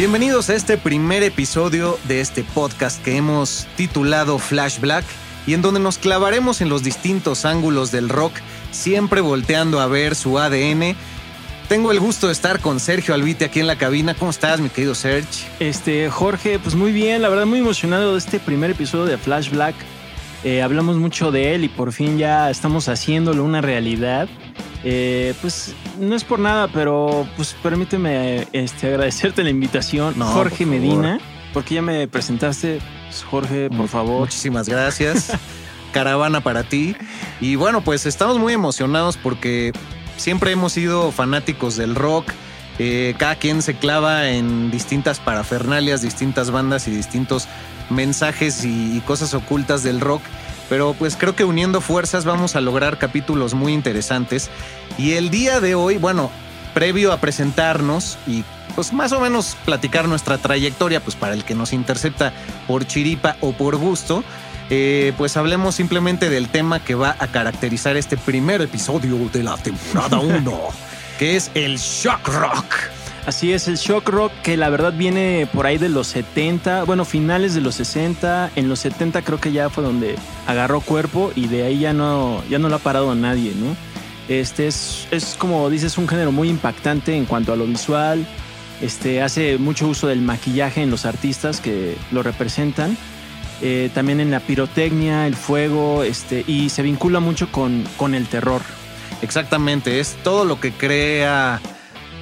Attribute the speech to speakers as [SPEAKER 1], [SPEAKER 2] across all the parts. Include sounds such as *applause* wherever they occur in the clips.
[SPEAKER 1] Bienvenidos a este primer episodio de este podcast que hemos titulado Flash Black y en donde nos clavaremos en los distintos ángulos del rock, siempre volteando a ver su ADN. Tengo el gusto de estar con Sergio Albite aquí en la cabina. ¿Cómo estás, mi querido Serge?
[SPEAKER 2] Este, Jorge, pues muy bien, la verdad muy emocionado de este primer episodio de Flash Black. Eh, hablamos mucho de él y por fin ya estamos haciéndolo una realidad. Eh, pues no es por nada, pero pues permíteme este, agradecerte la invitación,
[SPEAKER 1] No,
[SPEAKER 2] Jorge
[SPEAKER 1] por.
[SPEAKER 2] Medina, porque ya me presentaste. Pues, Jorge, por favor.
[SPEAKER 1] Muchísimas gracias. *laughs* Caravana para ti. Y bueno, pues estamos muy emocionados porque siempre hemos sido fanáticos del rock. Eh, cada quien se clava en distintas parafernalias, distintas bandas y distintos mensajes y, y cosas ocultas del rock. Pero pues creo que uniendo fuerzas vamos a lograr capítulos muy interesantes. Y el día de hoy, bueno, previo a presentarnos y pues más o menos platicar nuestra trayectoria, pues para el que nos intercepta por chiripa o por gusto, eh, pues hablemos simplemente del tema que va a caracterizar este primer episodio de la temporada *laughs* 1, que es el shock rock.
[SPEAKER 2] Así es, el shock rock que la verdad viene por ahí de los 70, bueno, finales de los 60, en los 70 creo que ya fue donde agarró cuerpo y de ahí ya no, ya no lo ha parado a nadie, ¿no? Este es, es como dices, un género muy impactante en cuanto a lo visual, este, hace mucho uso del maquillaje en los artistas que lo representan, eh, también en la pirotecnia, el fuego, este, y se vincula mucho con, con el terror.
[SPEAKER 1] Exactamente, es todo lo que crea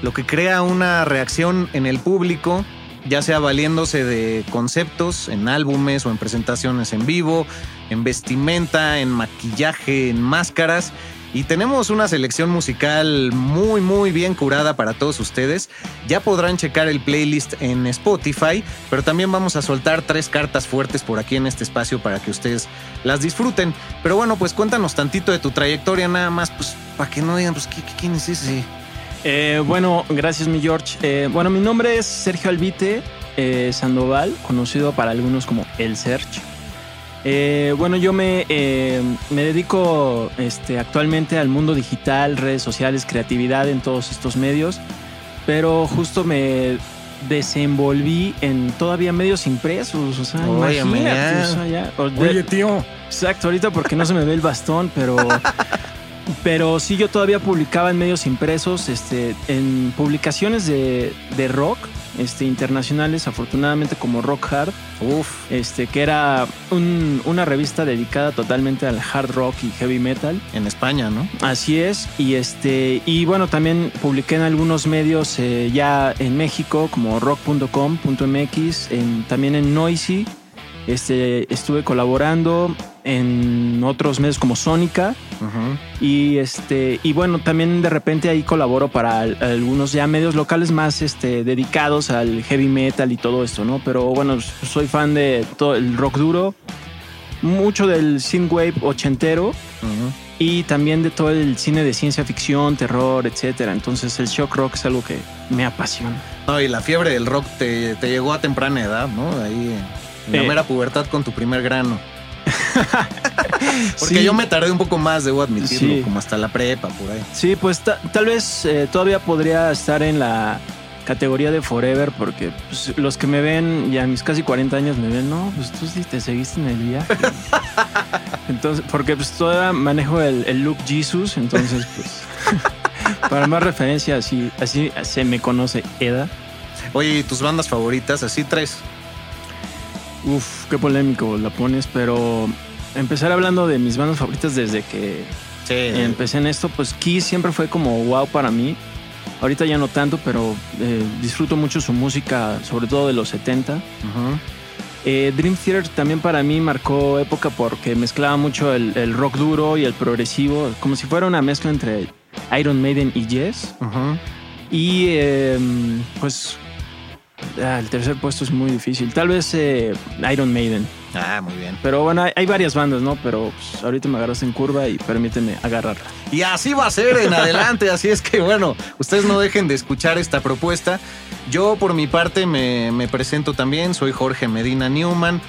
[SPEAKER 1] lo que crea una reacción en el público, ya sea valiéndose de conceptos en álbumes o en presentaciones en vivo, en vestimenta, en maquillaje, en máscaras. Y tenemos una selección musical muy muy bien curada para todos ustedes. Ya podrán checar el playlist en Spotify, pero también vamos a soltar tres cartas fuertes por aquí en este espacio para que ustedes las disfruten. Pero bueno, pues cuéntanos tantito de tu trayectoria nada más, pues para que no digan, pues ¿qué- qué- quién es ese?
[SPEAKER 2] Eh, bueno, gracias mi George. Eh, bueno, mi nombre es Sergio Albite eh, Sandoval, conocido para algunos como El Serge. Bueno, yo me, me dedico este, actualmente al mundo digital, redes sociales, creatividad en todos estos medios, pero justo me desenvolví en todavía medios impresos, o sea,
[SPEAKER 1] Óyeme,
[SPEAKER 2] imagínate, o sea, ya- o de-
[SPEAKER 1] tío.
[SPEAKER 2] Exacto, ahorita porque no se me ve el bastón, pero. *laughs* Pero sí, yo todavía publicaba en medios impresos, este, en publicaciones de, de rock este, internacionales, afortunadamente como Rock Hard,
[SPEAKER 1] Uf,
[SPEAKER 2] este, que era un- una revista dedicada totalmente al hard rock y heavy metal.
[SPEAKER 1] en España, ¿no?
[SPEAKER 2] Así es, y este, y bueno, también publiqué en algunos medios eh, ya en México, como rock.com.mx, en, también en Noisy. Este, estuve colaborando en otros medios como Sónica. Y este, y bueno, también de repente ahí colaboro para al- algunos ya medios locales más este, dedicados al heavy metal y todo esto, ¿no? Pero bueno, soy fan de todo el rock duro, mucho del synthwave ochentero. Y también de todo el cine de ciencia ficción, terror, etcétera. Entonces el shock rock es algo que me apasiona.
[SPEAKER 1] No, y la fiebre del rock te, te llegó a temprana edad, ¿no? Ahí la mera pubertad con tu primer grano. *laughs* Porque
[SPEAKER 2] Sí.
[SPEAKER 1] yo me tardé un poco más, debo admitirlo,
[SPEAKER 2] Sí.
[SPEAKER 1] como hasta la prepa, por ahí.
[SPEAKER 2] Sí, pues ta- tal vez eh, todavía podría estar en la categoría de Forever porque pues, los que me ven ya a mis casi 40 años me ven, no, pues tú sí te seguiste en el viaje. *laughs* entonces, porque pues todavía manejo el, el look Jesus, entonces pues *laughs* para más referencia así, así se me conoce Eda.
[SPEAKER 1] Oye, ¿y tus bandas favoritas? Así tres.
[SPEAKER 2] Uf, qué polémico la pones, pero empezar hablando de mis bandas favoritas desde que
[SPEAKER 1] Sí.
[SPEAKER 2] empecé en esto, pues Kiss siempre fue como wow para mí. Ahorita ya no tanto, pero eh, disfruto mucho su música, sobre todo de los 70.
[SPEAKER 1] Ujú.
[SPEAKER 2] Eh, Dream Theater también para mí marcó época porque mezclaba mucho el, el rock duro y el progresivo, como si fuera una mezcla entre Iron Maiden y Yes. Y eh, pues ah, el tercer puesto es muy difícil. Tal vez eh, Iron Maiden.
[SPEAKER 1] Ah, muy bien.
[SPEAKER 2] Pero bueno, hay, hay varias bandas, ¿no? Pero pues, ahorita me agarras en curva y permíteme agarrarla.
[SPEAKER 1] Y así va a ser en adelante, así es que bueno, ustedes no dejen de escuchar esta propuesta. Yo por mi parte me, me presento también, soy Jorge Medina Newman,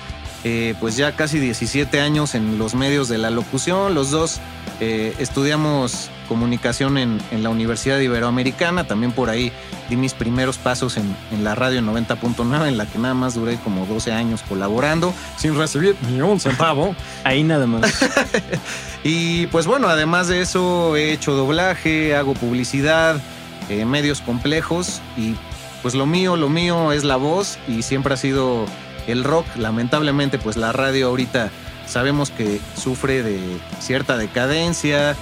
[SPEAKER 1] eh, pues ya casi 17 años en los medios de la locución, los dos eh, estudiamos comunicación en, en la Universidad Iberoamericana, también por ahí di mis primeros pasos en, en la radio 90.9, en la que nada más duré como 12 años colaborando, sin recibir ni un centavo. *laughs*
[SPEAKER 2] Ahí nada más. *laughs*
[SPEAKER 1] Y pues bueno, además de eso he hecho doblaje, hago publicidad, eh, medios complejos y pues lo mío, lo mío es la voz y siempre ha sido el rock. Lamentablemente pues la radio ahorita sabemos que sufre de cierta decadencia,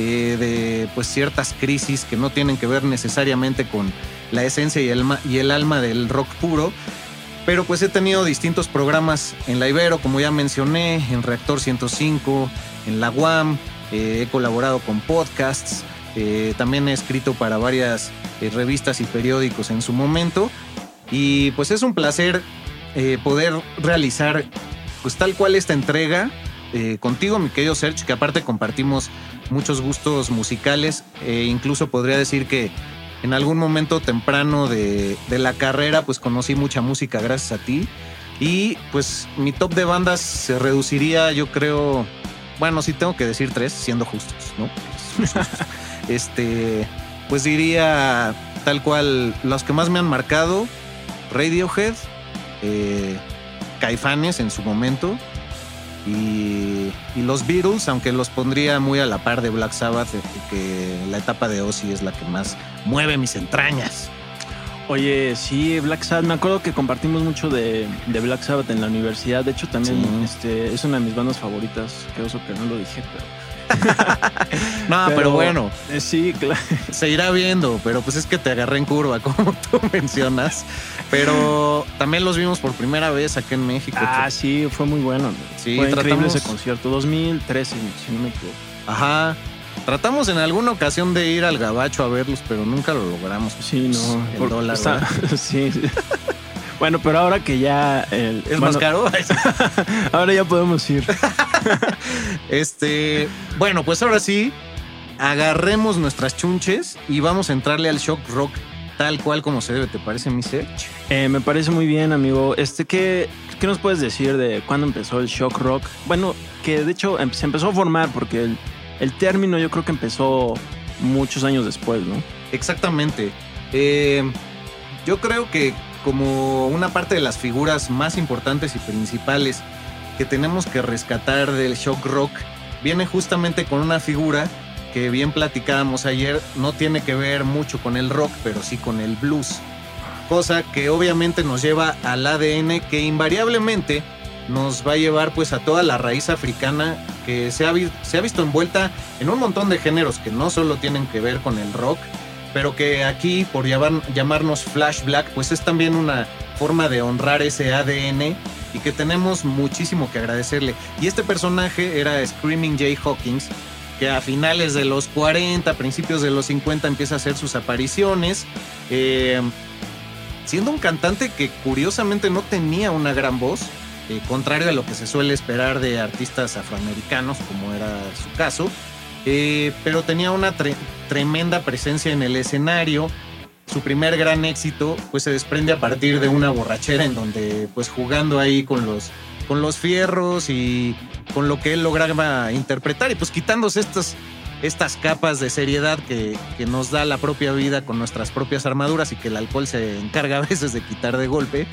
[SPEAKER 1] de pues ciertas crisis que no tienen que ver necesariamente con la esencia y el, y el alma del rock puro. Pero pues he tenido distintos programas en la Ibero, como ya mencioné, en Reactor 105, en la UAM, eh, he colaborado con podcasts, eh, también he escrito para varias eh, revistas y periódicos en su momento. Y pues es un placer eh, poder realizar pues tal cual esta entrega eh, contigo, mi querido Serge, que aparte compartimos muchos gustos musicales, e incluso podría decir que en algún momento temprano de, de la carrera pues conocí mucha música gracias a ti. Y pues mi top de bandas se reduciría, yo creo, bueno, sí tengo que decir tres, siendo justos, ¿no? *laughs* este, pues diría tal cual los que más me han marcado, Radiohead, eh, Caifanes en su momento y, y los Beatles, aunque los pondría muy a la par de Black Sabbath, eh, que la etapa de Ozzy es la que más mueve mis entrañas.
[SPEAKER 2] Oye, sí, Black Sabbath. Me acuerdo que compartimos mucho de, de Black Sabbath en la universidad. De hecho, también
[SPEAKER 1] Sí.
[SPEAKER 2] este, es una de mis bandas favoritas. Qué oso que no lo dije, pero.
[SPEAKER 1] No, pero, bueno,
[SPEAKER 2] eh, sí, claro.
[SPEAKER 1] se irá viendo, pero pues es que te agarré en curva, *laughs* como tú mencionas. Pero también los vimos por primera vez aquí en México.
[SPEAKER 2] Ah, sí, fue muy bueno.
[SPEAKER 1] Sí,
[SPEAKER 2] fue increíble
[SPEAKER 1] tratamos-
[SPEAKER 2] ese concierto. 2013, si no me equivoco.
[SPEAKER 1] Ajá. Tratamos en alguna ocasión de ir al gabacho a verlos, pero nunca lo logramos.
[SPEAKER 2] Sí, no.
[SPEAKER 1] El
[SPEAKER 2] por-
[SPEAKER 1] dólar,
[SPEAKER 2] está- *laughs* sí. Bueno, pero ahora que ya. el-
[SPEAKER 1] ¿Es
[SPEAKER 2] bueno,
[SPEAKER 1] más caro? *laughs*
[SPEAKER 2] Ahora ya podemos ir. *laughs*
[SPEAKER 1] Este, bueno, pues ahora sí, agarremos nuestras chunches y vamos a entrarle al shock rock tal cual como se debe. ¿Te parece, mi?
[SPEAKER 2] Eh, me parece muy bien, amigo. Este, ¿qué, ¿Qué nos puedes decir de cuándo empezó el shock rock? Bueno, que de hecho em- se empezó a formar porque el, el término yo creo que empezó muchos años después, ¿no?
[SPEAKER 1] Exactamente. Eh, yo creo que como una parte de las figuras más importantes y principales que tenemos que rescatar del shock rock viene justamente con una figura que bien platicábamos ayer, no tiene que ver mucho con el rock, pero sí con el blues. Cosa que obviamente nos lleva al ADN que invariablemente nos va a llevar pues a toda la raíz africana que se ha, se ha visto envuelta en un montón de géneros que no solo tienen que ver con el rock, pero que aquí por llamar- llamarnos Flash Black pues es también una forma de honrar ese ADN y que tenemos muchísimo que agradecerle. Y este personaje era Screaming Jay Hawkins, que a finales de los 40, principios de los 50 empieza a hacer sus apariciones, eh, siendo un cantante que curiosamente no tenía una gran voz, eh, contrario a lo que se suele esperar de artistas afroamericanos, como era su caso. eh, pero tenía una tremenda presencia en el escenario. Su primer gran éxito pues se desprende a partir de una borrachera en donde pues jugando ahí con los, con los fierros y con lo que él lograba interpretar y pues quitándose estas, estas capas de seriedad que, que nos da la propia vida con nuestras propias armaduras y que el alcohol se encarga a veces de quitar de golpe,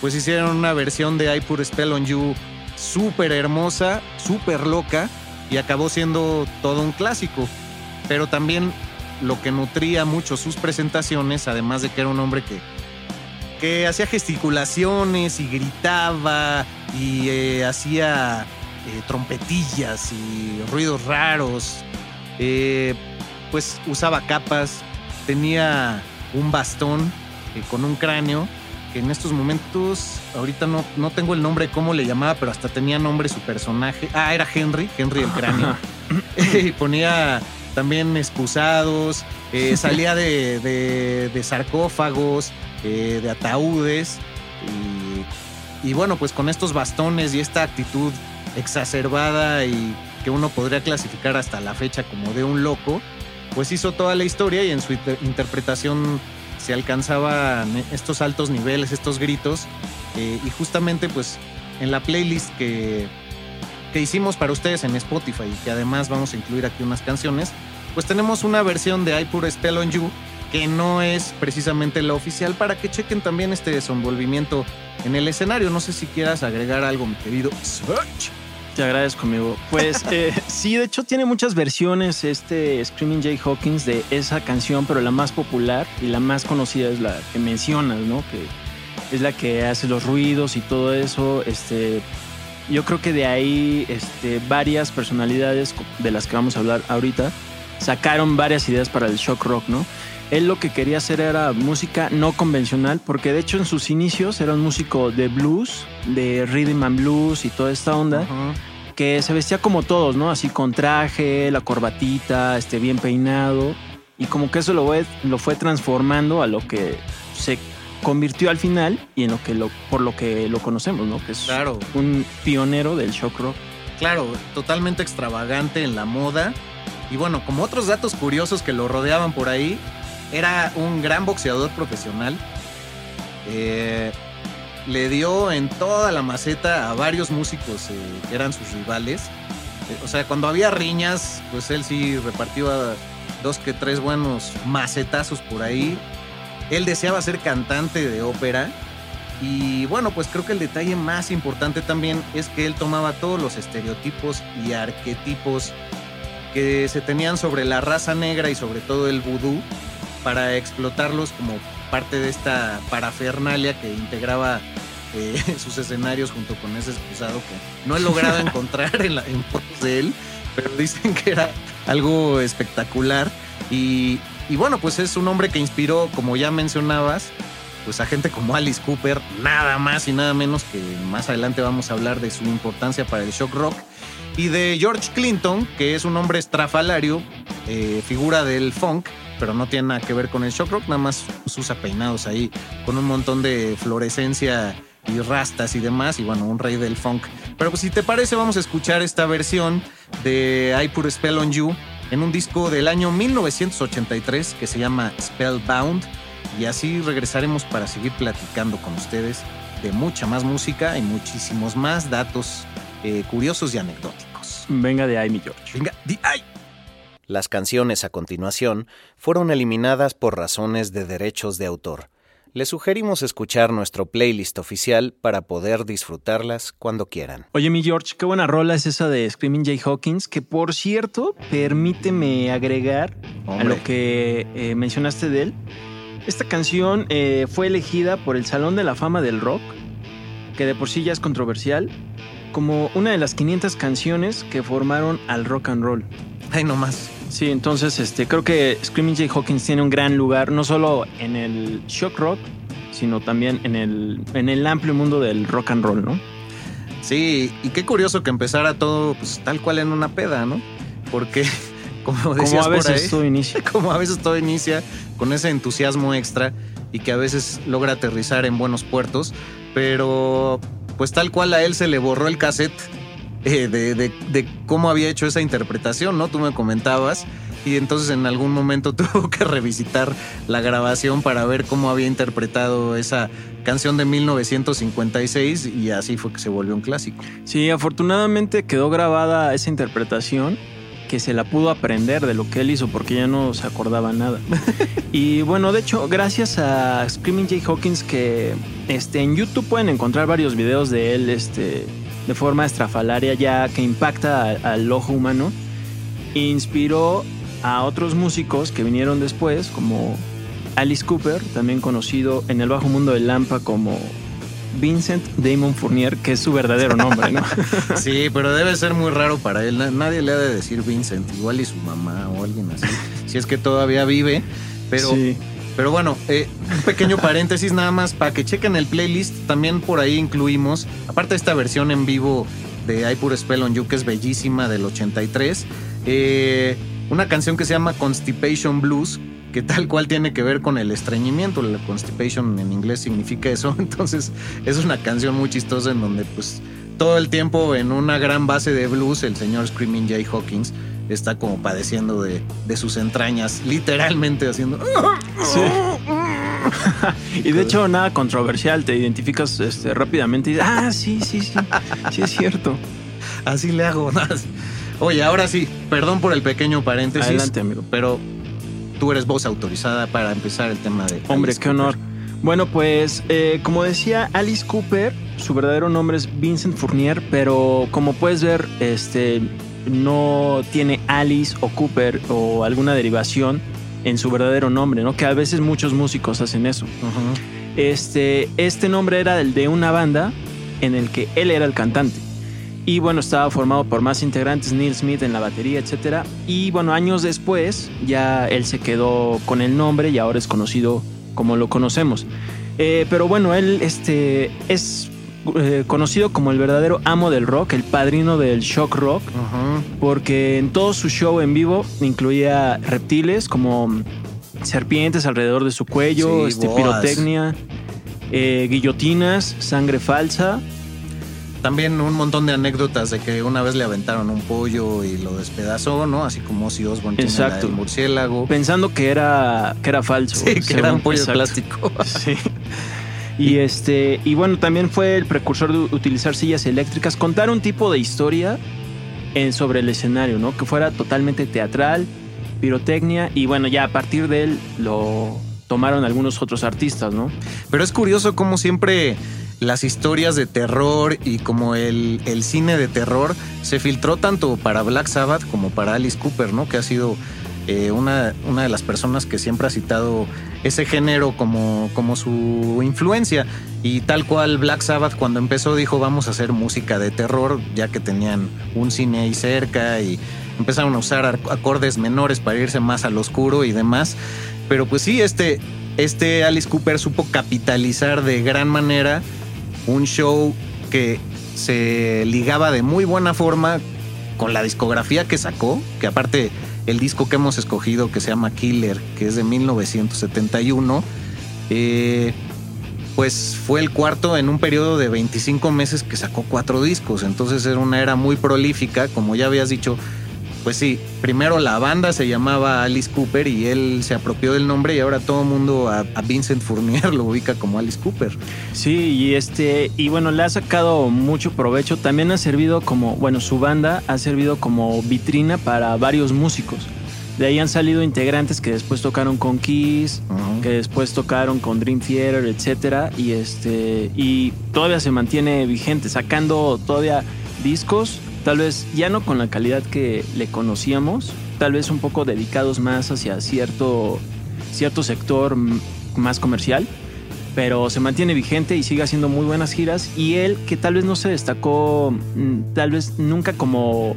[SPEAKER 1] pues hicieron una versión de I Put Spell on You súper hermosa, súper loca y acabó siendo todo un clásico. Pero también lo que nutría mucho sus presentaciones, además de que era un hombre que, que hacía gesticulaciones y gritaba y eh, hacía eh, trompetillas y ruidos raros, eh, pues usaba capas, tenía un bastón con un cráneo que en estos momentos, ahorita no, no tengo el nombre de cómo le llamaba, pero hasta tenía nombre su personaje. Ah, era Henry, Henry el cráneo. *laughs* *laughs* y ponía también excusados, eh, *laughs* salía de, de- de sarcófagos, eh, de ataúdes. Y, y bueno, pues con estos bastones y esta actitud exacerbada y que uno podría clasificar hasta la fecha como de un loco, pues hizo toda la historia y en su inter- interpretación se alcanzaban estos altos niveles, estos gritos. eh, y justamente pues en la playlist que, que hicimos para ustedes en Spotify y que además vamos a incluir aquí unas canciones, pues tenemos una versión de I Put a Spell on You que no es precisamente la oficial para que chequen también este desenvolvimiento en el escenario. No sé si quieras agregar algo, mi querido Search.
[SPEAKER 2] Te agradezco, amigo. Pues *laughs* eh, sí, de hecho tiene muchas versiones este Screaming Jay Hawkins de esa canción, pero la más popular y la más conocida es la que mencionas, ¿no? Que es la que hace los ruidos y todo eso. Este, yo creo que de ahí este, varias personalidades de las que vamos a hablar ahorita sacaron varias ideas para el shock rock, ¿no? Él lo que quería hacer era música no convencional, porque de hecho en sus inicios era un músico de blues, de rhythm and blues y toda esta onda
[SPEAKER 1] Ajá.
[SPEAKER 2] que se vestía como todos, ¿no? Así con traje, la corbatita, este, bien peinado. Y como que eso lo fue, lo fue transformando a lo que se convirtió al final y en lo que lo, por lo que lo conocemos, ¿no? Que es
[SPEAKER 1] Claro.
[SPEAKER 2] un pionero del shock rock.
[SPEAKER 1] Claro, totalmente extravagante en la moda. Y bueno, como otros datos curiosos que lo rodeaban por ahí, era un gran boxeador profesional. Eh, le dio en toda la maceta a varios músicos eh, que eran sus rivales. Eh, o sea, cuando había riñas, pues él sí repartió a dos que tres buenos macetazos por ahí. Él deseaba ser cantante de ópera. Y bueno, pues creo que el detalle más importante también es que él tomaba todos los estereotipos y arquetipos que se tenían sobre la raza negra y sobre todo el vudú para explotarlos como parte de esta parafernalia que integraba eh, *laughs* sus escenarios junto con ese excusado que no he logrado *laughs* encontrar en, la, en de él, pero dicen que era algo espectacular. Y, y bueno, pues es un hombre que inspiró, como ya mencionabas, pues a gente como Alice Cooper, nada más y nada menos que más adelante vamos a hablar de su importancia para el shock rock. Y de George Clinton, que es un hombre estrafalario, eh, figura del funk, pero no tiene nada que ver con el shock rock, nada más pues, usa peinados ahí con un montón de fluorescencia y rastas y demás, y bueno, un rey del funk. Pero pues si te parece, vamos a escuchar esta versión de I Put a Spell on You en un disco del año 1983 que se llama Spellbound. Y así regresaremos para seguir platicando con ustedes de mucha más música y muchísimos más datos eh, curiosos y anecdóticos.
[SPEAKER 2] Venga de ahí, mi George.
[SPEAKER 1] Venga, di ay.
[SPEAKER 3] Las canciones a continuación fueron eliminadas por razones de derechos de autor. Les sugerimos escuchar nuestro playlist oficial para poder disfrutarlas cuando quieran.
[SPEAKER 2] Oye, mi George, qué buena rola es esa de Screaming Jay Hawkins, que por cierto, permíteme agregar a lo que eh, mencionaste de él. Esta canción eh, fue elegida por el Salón de la Fama del Rock, que de por sí ya es controversial, como una de las 500 canciones que formaron al rock and roll.
[SPEAKER 1] Ay, no más.
[SPEAKER 2] Sí, entonces este, creo que Screaming Jay Hawkins tiene un gran lugar, no solo en el shock rock, sino también en el, en el amplio mundo del rock and roll, ¿no?
[SPEAKER 1] Sí, y qué curioso que empezara todo pues, tal cual en una peda, ¿no? Porque, *laughs* como decías
[SPEAKER 2] Como a
[SPEAKER 1] por ahí,
[SPEAKER 2] veces todo inicia. *laughs*
[SPEAKER 1] como a veces todo inicia con ese entusiasmo extra y que a veces logra aterrizar en buenos puertos, pero pues tal cual a él se le borró el cassette eh, de, de- de cómo había hecho esa interpretación, ¿no? Tú me comentabas. Y entonces en algún momento *laughs* tuvo que revisitar la grabación para ver cómo había interpretado esa canción de 1956 y así fue que se volvió un clásico.
[SPEAKER 2] Sí, afortunadamente quedó grabada esa interpretación que se la pudo aprender de lo que él hizo porque ya no se acordaba nada. *laughs* y bueno, de hecho, gracias a Screaming Jay Hawkins que este, en YouTube pueden encontrar varios videos de él este, de forma estrafalaria ya que impacta a- al ojo humano, inspiró a otros músicos que vinieron después como Alice Cooper, también conocido en el bajo mundo del Lampa como Vincent Damon Fournier, que es su verdadero nombre, ¿no? *laughs*
[SPEAKER 1] Sí, pero debe ser muy raro para él. Na- Nadie le ha de decir Vincent, igual y su mamá o alguien así. si es que todavía vive. Pero,
[SPEAKER 2] Sí.
[SPEAKER 1] Pero bueno, eh, un pequeño *laughs* paréntesis nada más para que chequen el playlist. También por ahí incluimos, aparte de esta versión en vivo de I Put a Spell on You, que es bellísima del 83, eh, una canción que se llama Constipation Blues, que tal cual tiene que ver con el estreñimiento. La constipation en inglés significa eso. *laughs* Entonces es una canción muy chistosa en donde pues todo el tiempo en una gran base de blues el señor Screaming Jay Hawkins está como padeciendo de, de sus entrañas, literalmente haciendo... *laughs*
[SPEAKER 2] Y de hecho, nada controversial, te identificas este, rápidamente y dices, ah, sí, sí, sí, sí es cierto. *laughs*
[SPEAKER 1] Así le hago. Oye, ahora sí, perdón por el pequeño paréntesis.
[SPEAKER 2] Adelante, amigo.
[SPEAKER 1] Pero tú eres voz autorizada para empezar el tema de...
[SPEAKER 2] Hombre,
[SPEAKER 1] Alice
[SPEAKER 2] qué honor. Bueno, pues eh, como decía Alice Cooper, su verdadero nombre es Vincent Fournier, pero como puedes ver, este no tiene Alice o Cooper o alguna derivación en su verdadero nombre, ¿no? Que a veces muchos músicos hacen eso. Este, este nombre era el de una banda en el que él era el cantante. Y bueno, estaba formado por más integrantes, Neil Smith en la batería, etc. Y bueno, años después ya él se quedó con el nombre y ahora es conocido como lo conocemos. Eh, pero bueno, él este, es eh, conocido como el verdadero amo del rock, el padrino del shock rock, porque en todo su show en vivo incluía reptiles como serpientes alrededor de su cuello,
[SPEAKER 1] Sí,
[SPEAKER 2] este, pirotecnia, eh, guillotinas, sangre falsa.
[SPEAKER 1] También un montón de anécdotas de que una vez le aventaron un pollo y lo despedazó, ¿no? Así como Ozzy Osbourne tiene la
[SPEAKER 2] Exacto.
[SPEAKER 1] del murciélago.
[SPEAKER 2] Pensando que era, que era falso.
[SPEAKER 1] Sí, que era un pollo
[SPEAKER 2] exacto.
[SPEAKER 1] plástico. *laughs*
[SPEAKER 2] Sí. Y este, y bueno, también fue el precursor de utilizar sillas eléctricas, contar un tipo de historia en, sobre el escenario, ¿no? Que fuera totalmente teatral, pirotecnia, y bueno, ya a partir de él lo tomaron algunos otros artistas, ¿no?
[SPEAKER 1] Pero es curioso cómo siempre las historias de terror y como el, el cine de terror se filtró tanto para Black Sabbath como para Alice Cooper, ¿no? Que ha sido eh, una, una de las personas que siempre ha citado ese género como, como su influencia. Y tal cual Black Sabbath cuando empezó dijo vamos a hacer música de terror, ya que tenían un cine ahí cerca y empezaron a usar ar- acordes menores para irse más al oscuro y demás. Pero pues sí, este, este Alice Cooper supo capitalizar de gran manera un show que se ligaba de muy buena forma con la discografía que sacó, que aparte el disco que hemos escogido que se llama Killer, que es de 1971, eh, pues fue el cuarto en un periodo de 25 meses que sacó cuatro discos, entonces era una era muy prolífica, como ya habías dicho, pues sí, primero la banda se llamaba Alice Cooper y él se apropió del nombre y ahora todo el mundo a, a Vincent Fournier *laughs* lo ubica como Alice Cooper.
[SPEAKER 2] Sí, y este, y bueno, le ha sacado mucho provecho. También ha servido como, bueno, su banda ha servido como vitrina para varios músicos. De ahí han salido integrantes que después tocaron con Kiss, que después tocaron con Dream Theater, etcétera, y este, y todavía se mantiene vigente, sacando todavía discos, tal vez ya no con la calidad que le conocíamos, tal vez un poco dedicados más hacia cierto, cierto sector más comercial, pero se mantiene vigente y sigue haciendo muy buenas giras. Y él, que tal vez no se destacó, mm, tal vez nunca como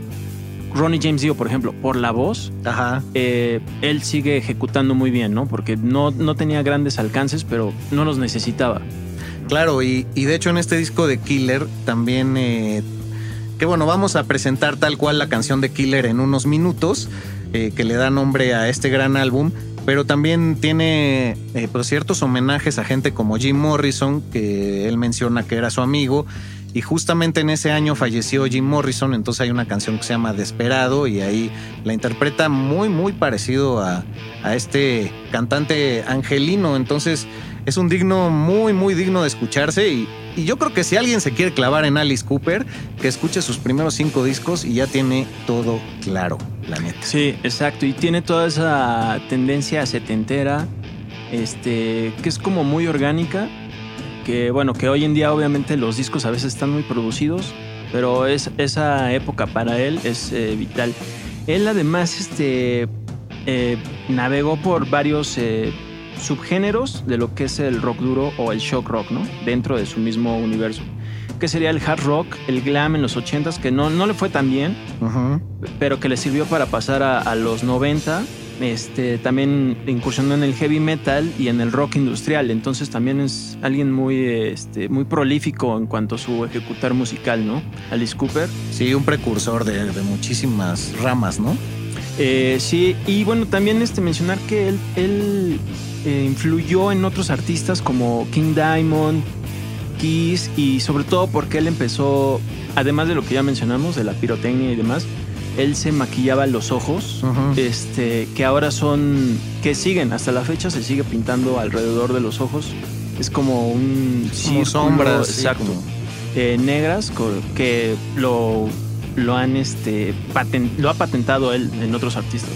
[SPEAKER 2] Ronnie James Dio, por ejemplo, por la voz,
[SPEAKER 1] Ajá.
[SPEAKER 2] eh, él sigue ejecutando muy bien, ¿no? Porque no, no tenía grandes alcances, pero no los necesitaba.
[SPEAKER 1] Claro, y, y de hecho en este disco de Killer también, eh, que bueno, vamos a presentar tal cual la canción de Killer en unos minutos, eh, que le da nombre a este gran álbum, pero también tiene eh, pues, ciertos homenajes a gente como Jim Morrison, que él menciona que era su amigo, Y justamente en ese año falleció Jim Morrison, entonces hay una canción que se llama Desperado y ahí la interpreta muy, muy parecido a, a este cantante angelino. Entonces es un digno, muy, muy digno de escucharse y, y yo creo que si alguien se quiere clavar en Alice Cooper, que escuche sus primeros cinco discos y ya tiene todo claro, la neta.
[SPEAKER 2] Sí, exacto. Y tiene toda esa tendencia setentera, este, que es como muy orgánica. Que bueno, que hoy en día obviamente los discos a veces están muy producidos, pero es, esa época para él es eh, vital. Él además este, eh, navegó por varios eh, subgéneros de lo que es el rock duro o el shock rock, ¿no? Dentro de su mismo universo. Que sería el hard rock, el glam en los 80s, que no, no le fue tan bien, pero que le sirvió para pasar a, a los 90. Este, también incursionó en el heavy metal y en el rock industrial. Entonces también es alguien muy, este, muy prolífico en cuanto a su ejecutar musical, ¿no? Alice Cooper.
[SPEAKER 1] Sí, un precursor de, de muchísimas ramas, ¿no?
[SPEAKER 2] Eh, sí, y bueno, también este, mencionar que él, él eh, influyó en otros artistas como King Diamond, Kiss y sobre todo porque él empezó, además de lo que ya mencionamos, de la pirotecnia y demás, él se maquillaba los ojos, este, que ahora son, que siguen, hasta la fecha se sigue pintando alrededor de los ojos. Es como un
[SPEAKER 1] Como sombras,
[SPEAKER 2] exacto,
[SPEAKER 1] como-
[SPEAKER 2] eh, negras que lo, lo han, este, lo ha patentado él en otros artistas.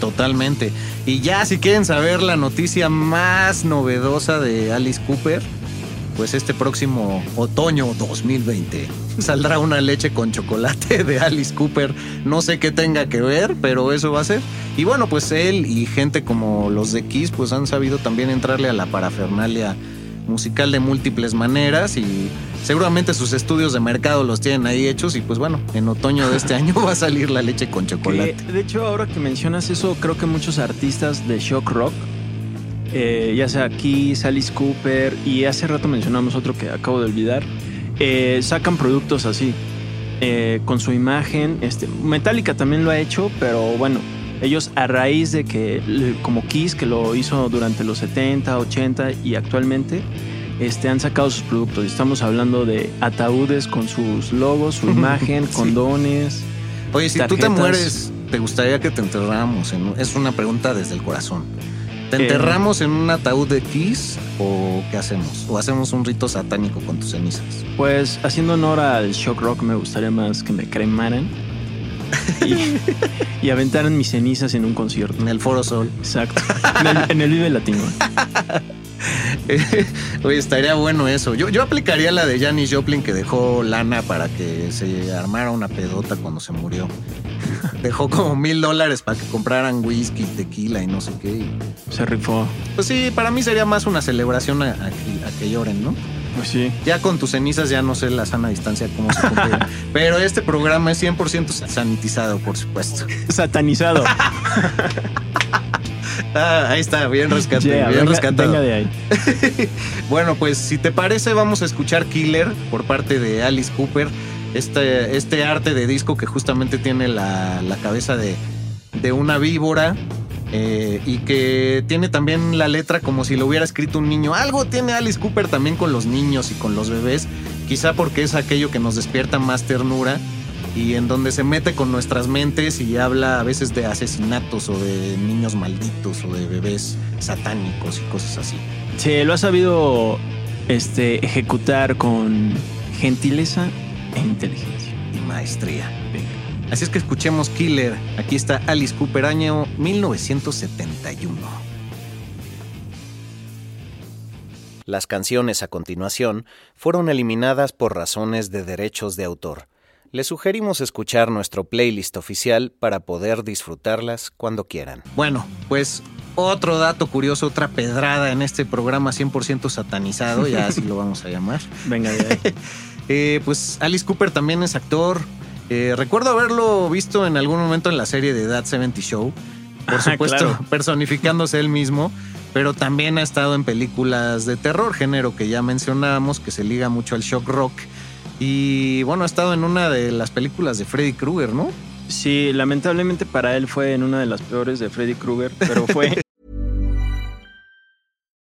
[SPEAKER 1] Totalmente. Y ya si quieren saber la noticia más novedosa de Alice Cooper, pues este próximo otoño 2020 saldrá una leche con chocolate de Alice Cooper. No sé qué tenga que ver, pero eso va a ser. Y bueno, pues él y gente como los de Kiss pues han sabido también entrarle a la parafernalia musical de múltiples maneras y seguramente sus estudios de mercado los tienen ahí hechos y pues bueno, en otoño de este año *laughs* va a salir la leche con chocolate.
[SPEAKER 2] Que, de hecho, ahora que mencionas eso, creo que muchos artistas de shock rock, eh, ya sea Kiss, Alice Cooper y hace rato mencionamos otro que acabo de olvidar, eh, sacan productos así, eh, con su imagen. Este, Metallica también lo ha hecho, pero bueno, ellos a raíz de que, como Kiss, que lo hizo durante los 70, 80 y actualmente, este, han sacado sus productos. Estamos hablando de ataúdes con sus logos, su imagen,
[SPEAKER 1] Sí.
[SPEAKER 2] condones.
[SPEAKER 1] Oye, si tú te mueres, ¿te gustaría que te enterráramos? En, es una pregunta desde el corazón. ¿Te
[SPEAKER 2] Eh.
[SPEAKER 1] enterramos en un ataúd de Kiss o qué hacemos? ¿O hacemos un rito satánico con tus cenizas?
[SPEAKER 2] Pues haciendo honor al shock rock me gustaría más que me cremaran y, y aventaran mis cenizas en un concierto.
[SPEAKER 1] En el Foro Sol.
[SPEAKER 2] Exacto. En el, en el Vive Latino. *laughs*
[SPEAKER 1] Oye, estaría bueno eso. Yo, yo aplicaría la de Janis Joplin que dejó lana para que se armara una pedota cuando se murió. Dejó como mil dólares para que compraran whisky, tequila y no sé qué.
[SPEAKER 2] Se rifó.
[SPEAKER 1] Pues sí, para mí sería más una celebración a, a que- a que lloren, ¿no?
[SPEAKER 2] Pues sí.
[SPEAKER 1] Ya con tus cenizas ya no sé la sana distancia cómo se cumple. *laughs* Pero este programa es 100% sanitizado, por supuesto.
[SPEAKER 2] Satanizado. *laughs*
[SPEAKER 1] Ah, ahí está, bien *laughs* rescatado.
[SPEAKER 2] Yeah,
[SPEAKER 1] bien
[SPEAKER 2] venga,
[SPEAKER 1] rescatado.
[SPEAKER 2] venga de ahí.
[SPEAKER 1] Bueno, pues si te parece, vamos a escuchar Killer por parte de Alice Cooper. Este, este arte de disco que justamente tiene la, la cabeza de, de una víbora. Eh, y que tiene también la letra como si lo hubiera escrito un niño. Algo tiene Alice Cooper también con los niños y con los bebés. Quizá porque es aquello que nos despierta más ternura y en donde se mete con nuestras mentes y habla a veces de asesinatos o de niños malditos o de bebés satánicos y cosas así.
[SPEAKER 2] Sí, lo ha sabido este, ejecutar con gentileza e inteligencia.
[SPEAKER 1] y maestría. Así es que escuchemos Killer. Aquí está Alice Cooper, año 1971.
[SPEAKER 3] Las canciones a continuación fueron eliminadas por razones de derechos de autor. Les sugerimos escuchar nuestro playlist oficial para poder disfrutarlas cuando quieran.
[SPEAKER 1] Bueno, pues otro dato curioso, otra pedrada en este programa 100% satanizado, ya así lo vamos a llamar. *laughs*
[SPEAKER 2] Venga de ahí. *laughs*
[SPEAKER 1] Eh, pues Alice Cooper también es actor. Eh, recuerdo haberlo visto en algún momento en la serie de That 70 Show. Por *laughs*
[SPEAKER 2] Ah,
[SPEAKER 1] supuesto,
[SPEAKER 2] claro. *laughs*
[SPEAKER 1] personificándose él mismo. Pero también ha estado en películas de terror, género que ya mencionábamos, que se liga mucho al shock rock. Y bueno, ha estado en una de las películas de Freddy Krueger, ¿no?
[SPEAKER 2] Sí, lamentablemente para él fue en una de las peores de Freddy Krueger, pero fue *laughs*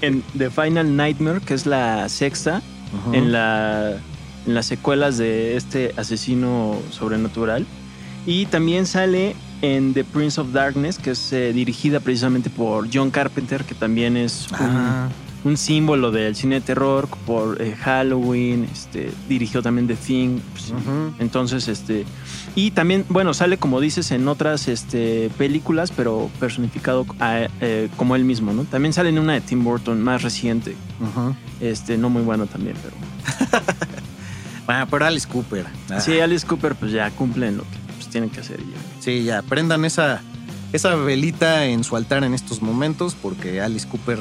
[SPEAKER 2] En The Final Nightmare, que es la sexta, en, la, en las secuelas de este asesino sobrenatural. Y también sale en The Prince of Darkness, que es eh, dirigida precisamente por John Carpenter, que también es un,
[SPEAKER 1] Ah.
[SPEAKER 2] Un símbolo del cine de terror, por eh, Halloween, este, dirigió también The Thing. pues. Entonces, este. Y también, bueno, sale como dices en otras este, películas, pero personificado a- eh, como él mismo, ¿no? También sale en una de Tim Burton más reciente. Este, no muy bueno también, pero. *laughs*
[SPEAKER 1] Bueno, pero Alice Cooper. Ah.
[SPEAKER 2] Sí, Alice Cooper, pues ya cumplen lo que pues, tienen que hacer ya.
[SPEAKER 1] Sí, ya, prendan esa, esa velita en su altar en estos momentos porque Alice Cooper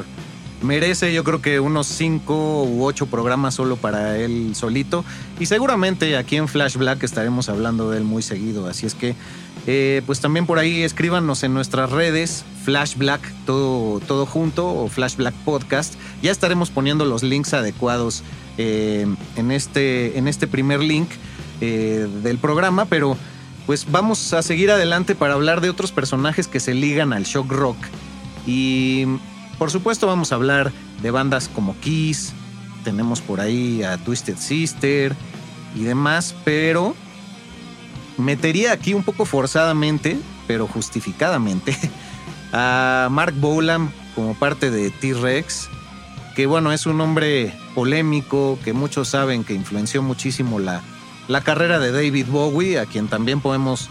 [SPEAKER 1] merece yo creo que unos cinco u ocho programas solo para él solito. Y seguramente aquí en Flash Black estaremos hablando de él muy seguido, así es que eh, pues también por ahí escríbanos en nuestras redes Flash Black todo, todo junto o Flash Black Podcast, ya estaremos poniendo los links adecuados eh, en, este, en este primer link eh, del programa, pero pues vamos a seguir adelante para hablar de otros personajes que se ligan al shock rock. Y por supuesto vamos a hablar de bandas como Kiss, tenemos por ahí a Twisted Sister y demás, pero metería aquí un poco forzadamente, pero justificadamente, *laughs* a Mark Bolan como parte de T-Rex, que bueno, es un hombre polémico, que muchos saben que influenció muchísimo la, la carrera de David Bowie, a quien también podemos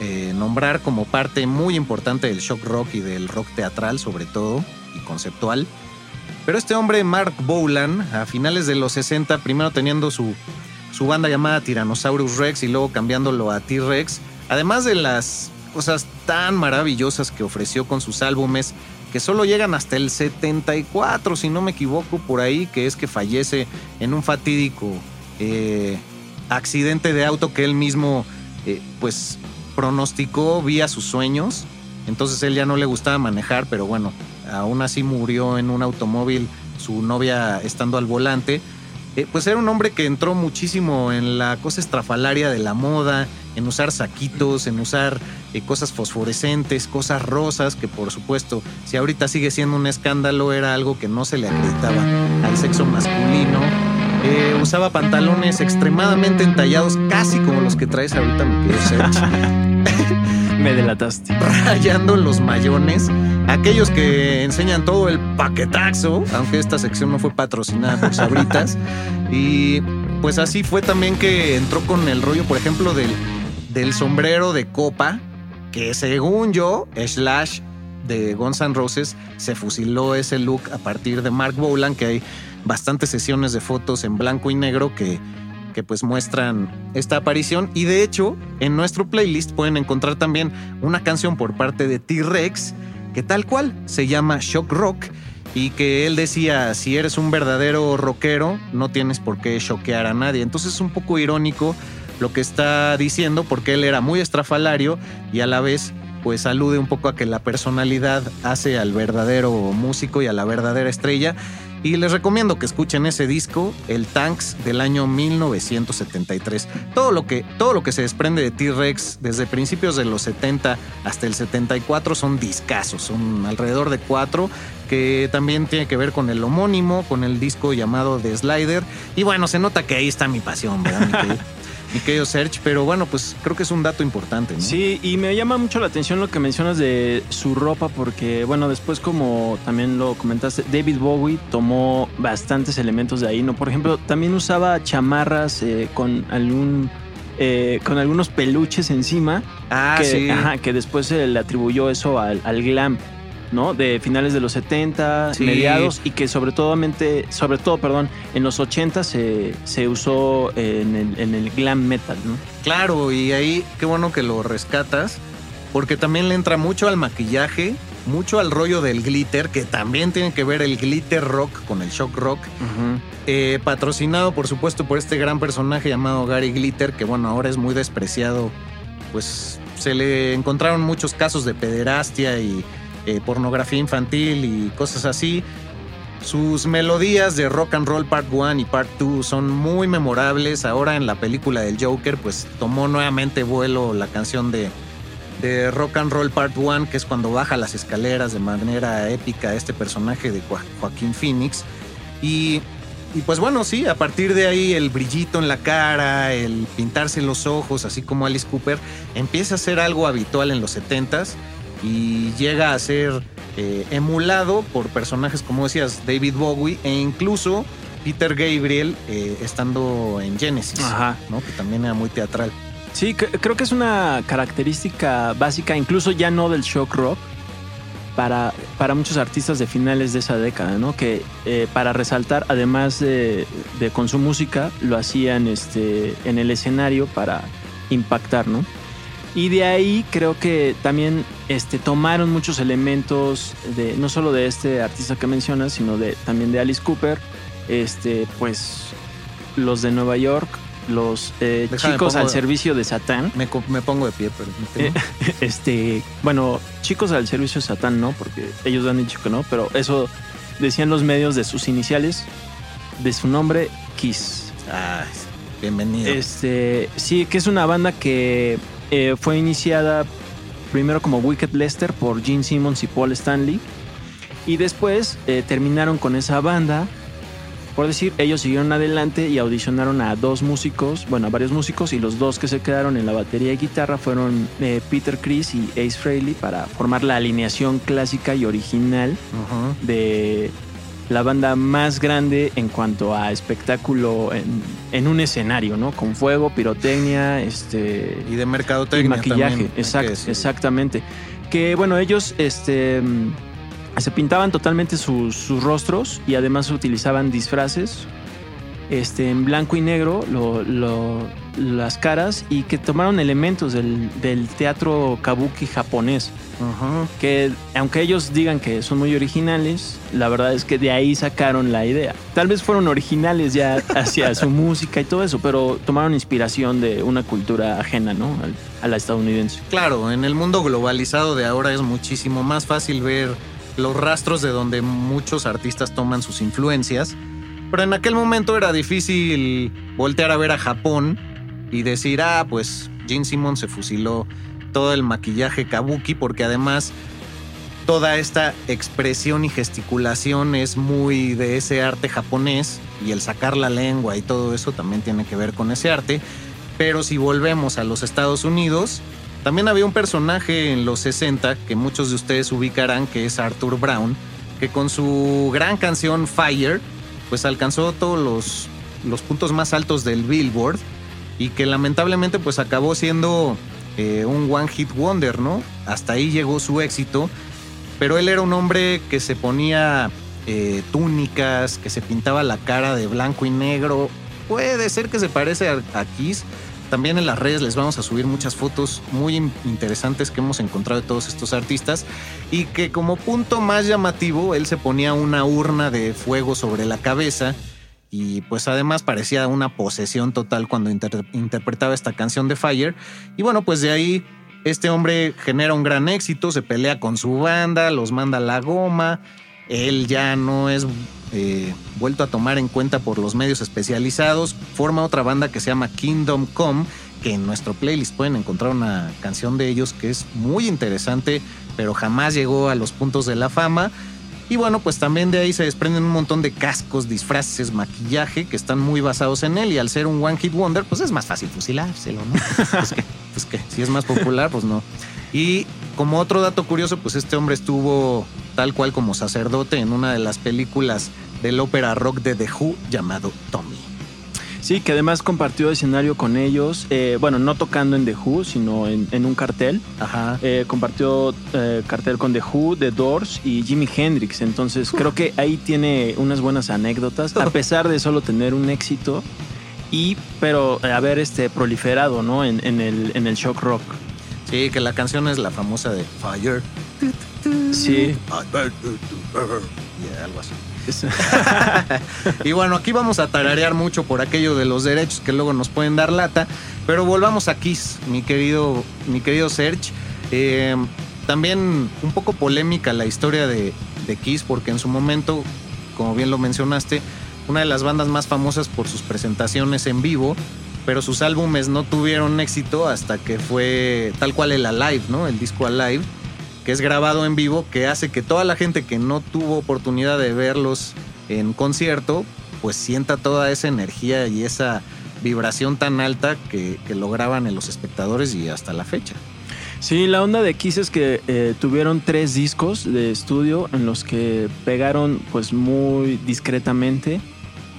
[SPEAKER 1] eh, nombrar como parte muy importante del shock rock y del rock teatral sobre todo, y conceptual. Pero este hombre, Mark Bolan, a finales de los 60, primero teniendo su, su banda llamada Tyrannosaurus Rex y luego cambiándolo a T-Rex, además de las cosas tan maravillosas que ofreció con sus álbumes, que solo llegan hasta el 74, si no me equivoco, por ahí, que es que fallece en un fatídico eh, accidente de auto que él mismo, eh, pues, pronosticó vía sus sueños. Entonces él ya no le gustaba manejar, pero bueno, aún así murió en un automóvil, su novia estando al volante. Eh, pues era un hombre que entró muchísimo en la cosa estrafalaria de la moda, en usar saquitos, en usar eh, cosas fosforescentes, cosas rosas, que por supuesto, si ahorita sigue siendo un escándalo, era algo que no se le acreditaba al sexo masculino. Eh, usaba pantalones extremadamente entallados, casi como los que traes ahorita, mi querido Serge *laughs*
[SPEAKER 2] Me delataste. *laughs*
[SPEAKER 1] rayando los mayones, aquellos que enseñan todo el paquetaxo, aunque esta sección no fue patrocinada por Sabritas. *laughs* Y pues así fue también que entró con el rollo, por ejemplo, del, del sombrero de copa, que según yo, Slash de Guns N' Roses se fusiló ese look a partir de Mark Bolan, que hay bastantes sesiones de fotos en blanco y negro que que pues muestran esta aparición y de hecho en nuestro playlist pueden encontrar también una canción por parte de T-Rex que tal cual se llama Shock Rock y que él decía si eres un verdadero rockero no tienes por qué choquear a nadie entonces es un poco irónico lo que está diciendo porque él era muy estrafalario y a la vez pues alude un poco a que la personalidad hace al verdadero músico y a la verdadera estrella y les recomiendo que escuchen ese disco, el Tanks del año 1973. Todo lo que, todo lo que se desprende de T-Rex desde principios de los 70 hasta el 74 son discazos, son alrededor de cuatro, que también tiene que ver con el homónimo, con el disco llamado The Slider. Y bueno, se nota que ahí está mi pasión, ¿verdad? *laughs* mi querido? Serge, pero bueno, pues creo que es un dato importante, ¿no?
[SPEAKER 2] Sí, y me llama mucho la atención lo que mencionas de su ropa, porque, bueno, después, como también lo comentaste, David Bowie tomó bastantes elementos de ahí, ¿no? Por ejemplo, también usaba chamarras eh, con algún. eh, con algunos peluches encima.
[SPEAKER 1] Ah,
[SPEAKER 2] que,
[SPEAKER 1] sí.
[SPEAKER 2] ajá, que después se le atribuyó eso al, al glam, ¿no? De finales de los 70,
[SPEAKER 1] Sí.
[SPEAKER 2] mediados, y que sobre todo, sobre todo, perdón, en los 80 se, se usó en el, en el glam metal, ¿no?
[SPEAKER 1] Claro, y ahí qué bueno que lo rescatas, porque también le entra mucho al maquillaje, mucho al rollo del glitter, que también tiene que ver el glitter rock con el shock rock, eh, patrocinado por supuesto por este gran personaje llamado Gary Glitter, que bueno, ahora es muy despreciado, pues se le encontraron muchos casos de pederastia y eh, pornografía infantil y cosas así. Sus melodías de Rock and Roll Part 1 y Part 2 son muy memorables. Ahora en la película del Joker, pues tomó nuevamente vuelo la canción de, de Rock and Roll Part 1, que es cuando baja las escaleras de manera épica este personaje de Jo- Joaquín Phoenix. Y, y pues bueno, sí, a partir de ahí el brillito en la cara, el pintarse los ojos, así como Alice Cooper, empieza a ser algo habitual en los 70s y llega a ser eh, emulado por personajes como decías David Bowie e incluso Peter Gabriel eh, estando en Genesis,
[SPEAKER 2] Ajá.
[SPEAKER 1] ¿no? que también era muy teatral.
[SPEAKER 2] Sí, cre- creo que es una característica básica, incluso ya no del shock rock, para, para muchos artistas de finales de esa década, ¿no? Que eh, para resaltar, además de, de con su música, lo hacían este, en el escenario para impactar, ¿no? Y de ahí creo que también este, tomaron muchos elementos de no solo de este artista que mencionas, sino de, también de Alice Cooper, este, pues los de Nueva York, los eh, chicos al servicio de Satán.
[SPEAKER 1] Me, me pongo de pie.
[SPEAKER 2] Eh, *laughs* este, bueno, chicos al servicio de Satán, no, porque ellos han dicho que no, pero eso decían los medios de sus iniciales, de su nombre, Kiss.
[SPEAKER 1] Ah, bienvenido.
[SPEAKER 2] Este, sí, que es una banda que eh, fue iniciada primero como Wicked Lester por Gene Simmons y Paul Stanley. Y después eh, terminaron con esa banda. Por decir, ellos siguieron adelante y audicionaron a dos músicos, bueno, a varios músicos, y los dos que se quedaron en la batería y guitarra fueron eh, Peter Chris y Ace Frehley para formar la alineación clásica y original de la banda más grande en cuanto a espectáculo en, en un escenario, ¿no? Con fuego, pirotecnia, este
[SPEAKER 1] Y de
[SPEAKER 2] y
[SPEAKER 1] mercadotecnia
[SPEAKER 2] maquillaje,
[SPEAKER 1] también, que
[SPEAKER 2] exactamente. Que bueno, ellos este mm, se pintaban totalmente sus, sus rostros y además utilizaban disfraces este, en blanco y negro lo- lo- las caras y que tomaron elementos del, del teatro kabuki japonés que aunque ellos digan que son muy originales, la verdad es que de ahí sacaron la idea. Tal vez fueron originales ya *laughs* hacia su música y todo eso, pero tomaron inspiración de una cultura ajena, ¿no? A la estadounidense.
[SPEAKER 1] Claro, en el mundo globalizado de ahora es muchísimo más fácil ver los rastros de donde muchos artistas toman sus influencias. Pero en aquel momento era difícil voltear a ver a Japón y decir, ah, pues Gene Simmons se fusiló todo el maquillaje kabuki, porque además toda esta expresión y gesticulación es muy de ese arte japonés y el sacar la lengua y todo eso también tiene que ver con ese arte. Pero si volvemos a los Estados Unidos, también había un personaje en los 60 que muchos de ustedes ubicarán, que es Arthur Brown, que con su gran canción Fire, pues alcanzó todos los, los puntos más altos del Billboard y que lamentablemente pues acabó siendo eh, un One Hit Wonder, ¿no? Hasta ahí llegó su éxito, pero él era un hombre que se ponía eh, túnicas, que se pintaba la cara de blanco y negro. Puede ser que se parece a, a Kiss. También en las redes les vamos a subir muchas fotos muy in- interesantes que hemos encontrado de todos estos artistas y que como punto más llamativo él se ponía una urna de fuego sobre la cabeza y pues además parecía una posesión total cuando inter- interpretaba esta canción de Fire. Y bueno pues de ahí este hombre genera un gran éxito, se pelea con su banda, los manda a la goma, él ya no es eh, vuelto a tomar en cuenta por los medios especializados, forma otra banda que se llama Kingdom Come, que en nuestro playlist pueden encontrar una canción de ellos que es muy interesante, pero jamás llegó a los puntos de la fama. Y bueno, pues también de ahí se desprenden un montón de cascos, disfraces, maquillaje que están muy basados en él. Y al ser un One Hit Wonder, pues es más fácil fusilárselo, ¿no? *laughs* pues, que, pues que si es más popular, pues no. Y como otro dato curioso, pues este hombre estuvo tal cual como sacerdote en una de las películas del ópera rock de The Who llamado Tommy.
[SPEAKER 2] Sí, que además compartió escenario con ellos, eh, bueno, no tocando en The Who, sino en, en un cartel.
[SPEAKER 1] Ajá.
[SPEAKER 2] Eh, compartió eh, cartel con The Who, The Doors y Jimi Hendrix. Entonces creo que ahí tiene unas buenas anécdotas, a pesar de solo tener un éxito y pero haber este proliferado, ¿no? En, en el, en el shock rock.
[SPEAKER 1] Sí, que la canción es la famosa de Fire.
[SPEAKER 2] Sí.
[SPEAKER 1] Yeah, algo así. *laughs* y bueno, aquí vamos a tararear mucho por aquello de los derechos que luego nos pueden dar lata. Pero volvamos a Kiss, mi querido, mi querido Serge. Eh, también un poco polémica la historia de, de Kiss, porque en su momento, como bien lo mencionaste, una de las bandas más famosas por sus presentaciones en vivo, pero sus álbumes no tuvieron éxito hasta que fue tal cual el Alive, ¿no? El disco Alive, que es grabado en vivo, que hace que toda la gente que no tuvo oportunidad de verlos en concierto, pues sienta toda esa energía y esa vibración tan alta que, que lograban en los espectadores y hasta la fecha.
[SPEAKER 2] Sí, la onda de Kiss es que eh, tuvieron tres discos de estudio en los que pegaron pues muy discretamente.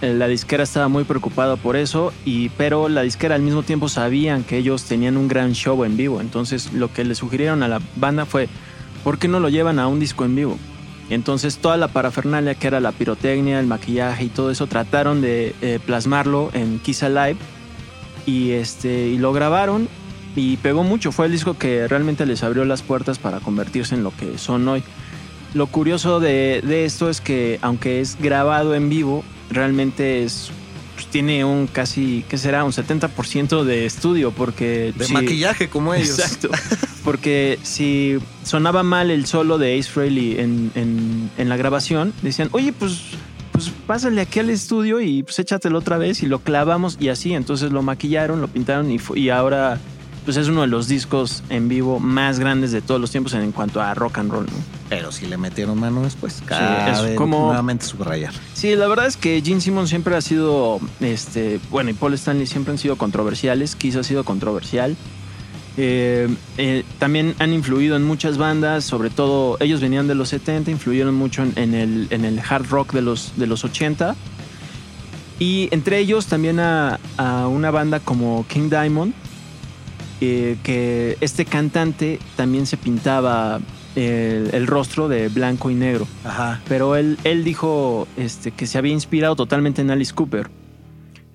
[SPEAKER 2] Eh, la disquera estaba muy preocupada por eso, y, pero la disquera al mismo tiempo sabían que ellos tenían un gran show en vivo. Entonces lo que le sugirieron a la banda fue, ¿por qué no lo llevan a un disco en vivo? Entonces toda la parafernalia que era la pirotecnia, el maquillaje y todo eso trataron de eh, plasmarlo en Kiss Alive y, este, y lo grabaron y pegó mucho. Fue el disco que realmente les abrió las puertas para convertirse en lo que son hoy. Lo curioso de, de esto es que aunque es grabado en vivo, realmente es pues, tiene un casi, ¿qué será? Un 70% de estudio porque...
[SPEAKER 1] De maquillaje como ellos. *laughs*
[SPEAKER 2] Exacto. Porque si sonaba mal el solo de Ace Frehley en, en- en la grabación, decían, oye, pues, pues pásale aquí al estudio y pues échatelo otra vez y lo clavamos y así. Entonces lo maquillaron, lo pintaron y, y ahora pues es uno de los discos en vivo más grandes de todos los tiempos en, cuanto a rock and roll. ¿no?
[SPEAKER 1] Pero si le metieron mano después, cada
[SPEAKER 2] es como-
[SPEAKER 1] nuevamente subrayar.
[SPEAKER 2] Sí, la verdad es que Gene Simmons siempre ha sido, este, bueno, y Paul Stanley siempre han sido controversiales. Kiss ha sido controversial. Eh, eh, también han influido en muchas bandas, sobre todo ellos venían de los 70, influyeron mucho en, en el, en el hard rock de los, de los 80. Y entre ellos también a, a una banda como King Diamond, eh, que este cantante también se pintaba el, el rostro de blanco y negro.
[SPEAKER 1] Ajá.
[SPEAKER 2] Pero él, él dijo este, que se había inspirado totalmente en Alice Cooper.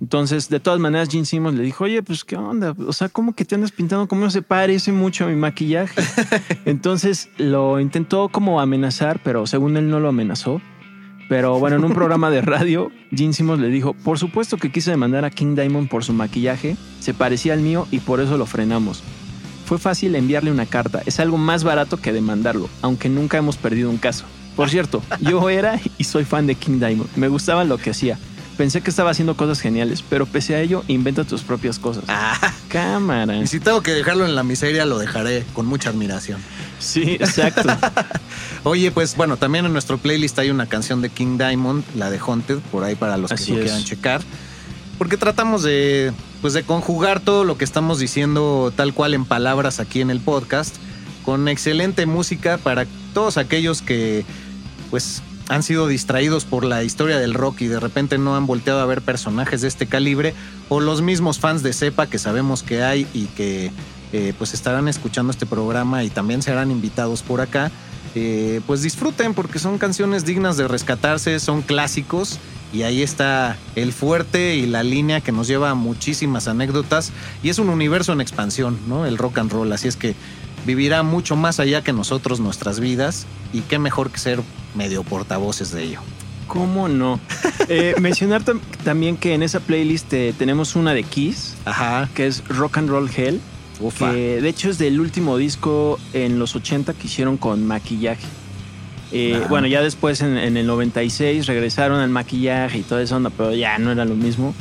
[SPEAKER 2] Entonces, de todas maneras, Gene Simmons le dijo, oye, pues, ¿qué onda? O sea, ¿cómo que te andas pintando? ¿Cómo no se parece mucho a mi maquillaje? *laughs* Entonces, lo intentó como amenazar, pero según él no lo amenazó. Pero bueno, en un programa de radio, Gene Simmons le dijo, por supuesto que quise demandar a King Diamond por su maquillaje, se parecía al mío y por eso lo frenamos. Fue fácil enviarle una carta, es algo más barato que demandarlo, aunque nunca hemos perdido un caso. Por cierto, yo era y soy fan de King Diamond, me gustaba lo que hacía. Pensé que estaba haciendo cosas geniales, pero pese a ello, inventa tus propias cosas.
[SPEAKER 1] Ah,
[SPEAKER 2] Cámara.
[SPEAKER 1] y si tengo que dejarlo en la miseria, lo dejaré con mucha admiración.
[SPEAKER 2] Sí, exacto. *laughs*
[SPEAKER 1] Oye, pues bueno, también en nuestro playlist hay una canción de King Diamond, la de Haunted, por ahí para los
[SPEAKER 2] Así
[SPEAKER 1] que lo
[SPEAKER 2] es.
[SPEAKER 1] quieran checar. Porque tratamos de, pues de conjugar todo lo que estamos diciendo tal cual en palabras aquí en el podcast, con excelente música para todos aquellos que, pues, han sido distraídos por la historia del rock y de repente no han volteado a ver personajes de este calibre, o los mismos fans de Cepa que sabemos que hay y que eh, pues estarán escuchando este programa y también serán invitados por acá, eh, pues disfruten porque son canciones dignas de rescatarse, son clásicos y ahí está el fuerte y la línea que nos lleva a muchísimas anécdotas y es un universo en expansión, ¿no? El rock and roll, así es que vivirá mucho más allá que nosotros nuestras vidas y qué mejor que ser medio portavoces de ello.
[SPEAKER 2] ¿Cómo no? *laughs* Eh, mencionar tam- también que en esa playlist eh, tenemos una de Kiss,
[SPEAKER 1] Ajá,
[SPEAKER 2] que es Rock and Roll Hell,
[SPEAKER 1] ufa.
[SPEAKER 2] que de hecho es del último disco en los 80 que hicieron con maquillaje. Eh, bueno, ya después en, en el 96 regresaron al maquillaje y toda esa onda, pero ya no era lo mismo.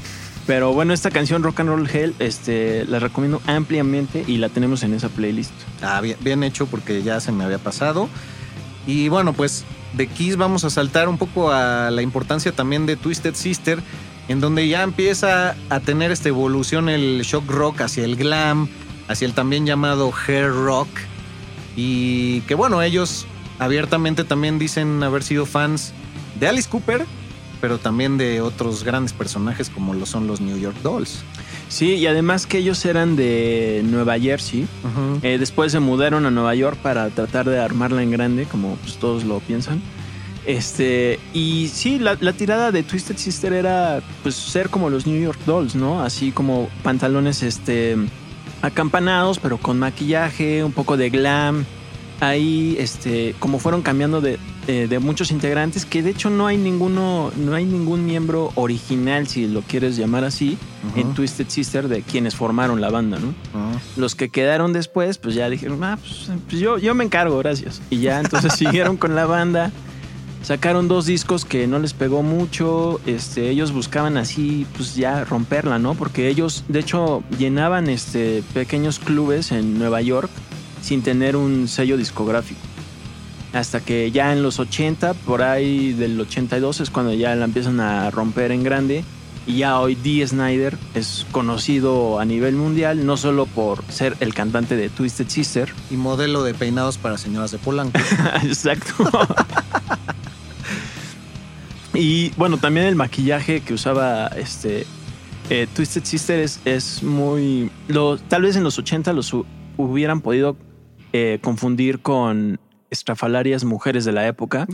[SPEAKER 2] Pero bueno, esta canción Rock and Roll Hell este, la recomiendo ampliamente y la tenemos en esa playlist.
[SPEAKER 1] Ah, bien, bien hecho porque ya se me había pasado. Y bueno, pues de Kiss vamos a saltar un poco a la importancia también de Twisted Sister, en donde ya empieza a tener esta evolución el shock rock hacia el glam, hacia el también llamado hair rock. Y que bueno, ellos abiertamente también dicen haber sido fans de Alice Cooper, pero también de otros grandes personajes como lo son los New York Dolls.
[SPEAKER 2] Sí, y además que ellos eran de Nueva Jersey. Eh, después se mudaron a Nueva York para tratar de armarla en grande, como pues, todos lo piensan. Este, y sí, la, la, tirada de Twisted Sister era pues ser como los New York Dolls, ¿no? Así como pantalones este acampanados, pero con maquillaje, un poco de glam, ahí, este, como fueron cambiando de, eh, de, muchos integrantes, que de hecho no hay ninguno, no hay ningún miembro original, si lo quieres llamar así, en Twisted Sister de quienes formaron la banda, ¿no? Los que quedaron después, pues ya dijeron, ah, pues, pues, yo, yo me encargo, gracias. Y ya entonces *laughs* siguieron con la banda. Sacaron dos discos que no les pegó mucho. Este, ellos buscaban así, pues ya romperla, ¿no? Porque ellos, de hecho, llenaban este, pequeños clubes en Nueva York sin tener un sello discográfico. Hasta que ya en los 80, por ahí del 82 es cuando ya la empiezan a romper en grande. Y ya hoy Dee Snyder es conocido a nivel mundial, no solo por ser el cantante de Twisted Sister.
[SPEAKER 1] Y modelo de peinados para señoras de Polanco. *laughs*
[SPEAKER 2] Exacto. *laughs* y bueno, también el maquillaje que usaba este eh, Twisted Sister es, es muy... Lo, tal vez en los 80 los hubieran podido eh, confundir con estrafalarias mujeres de la época.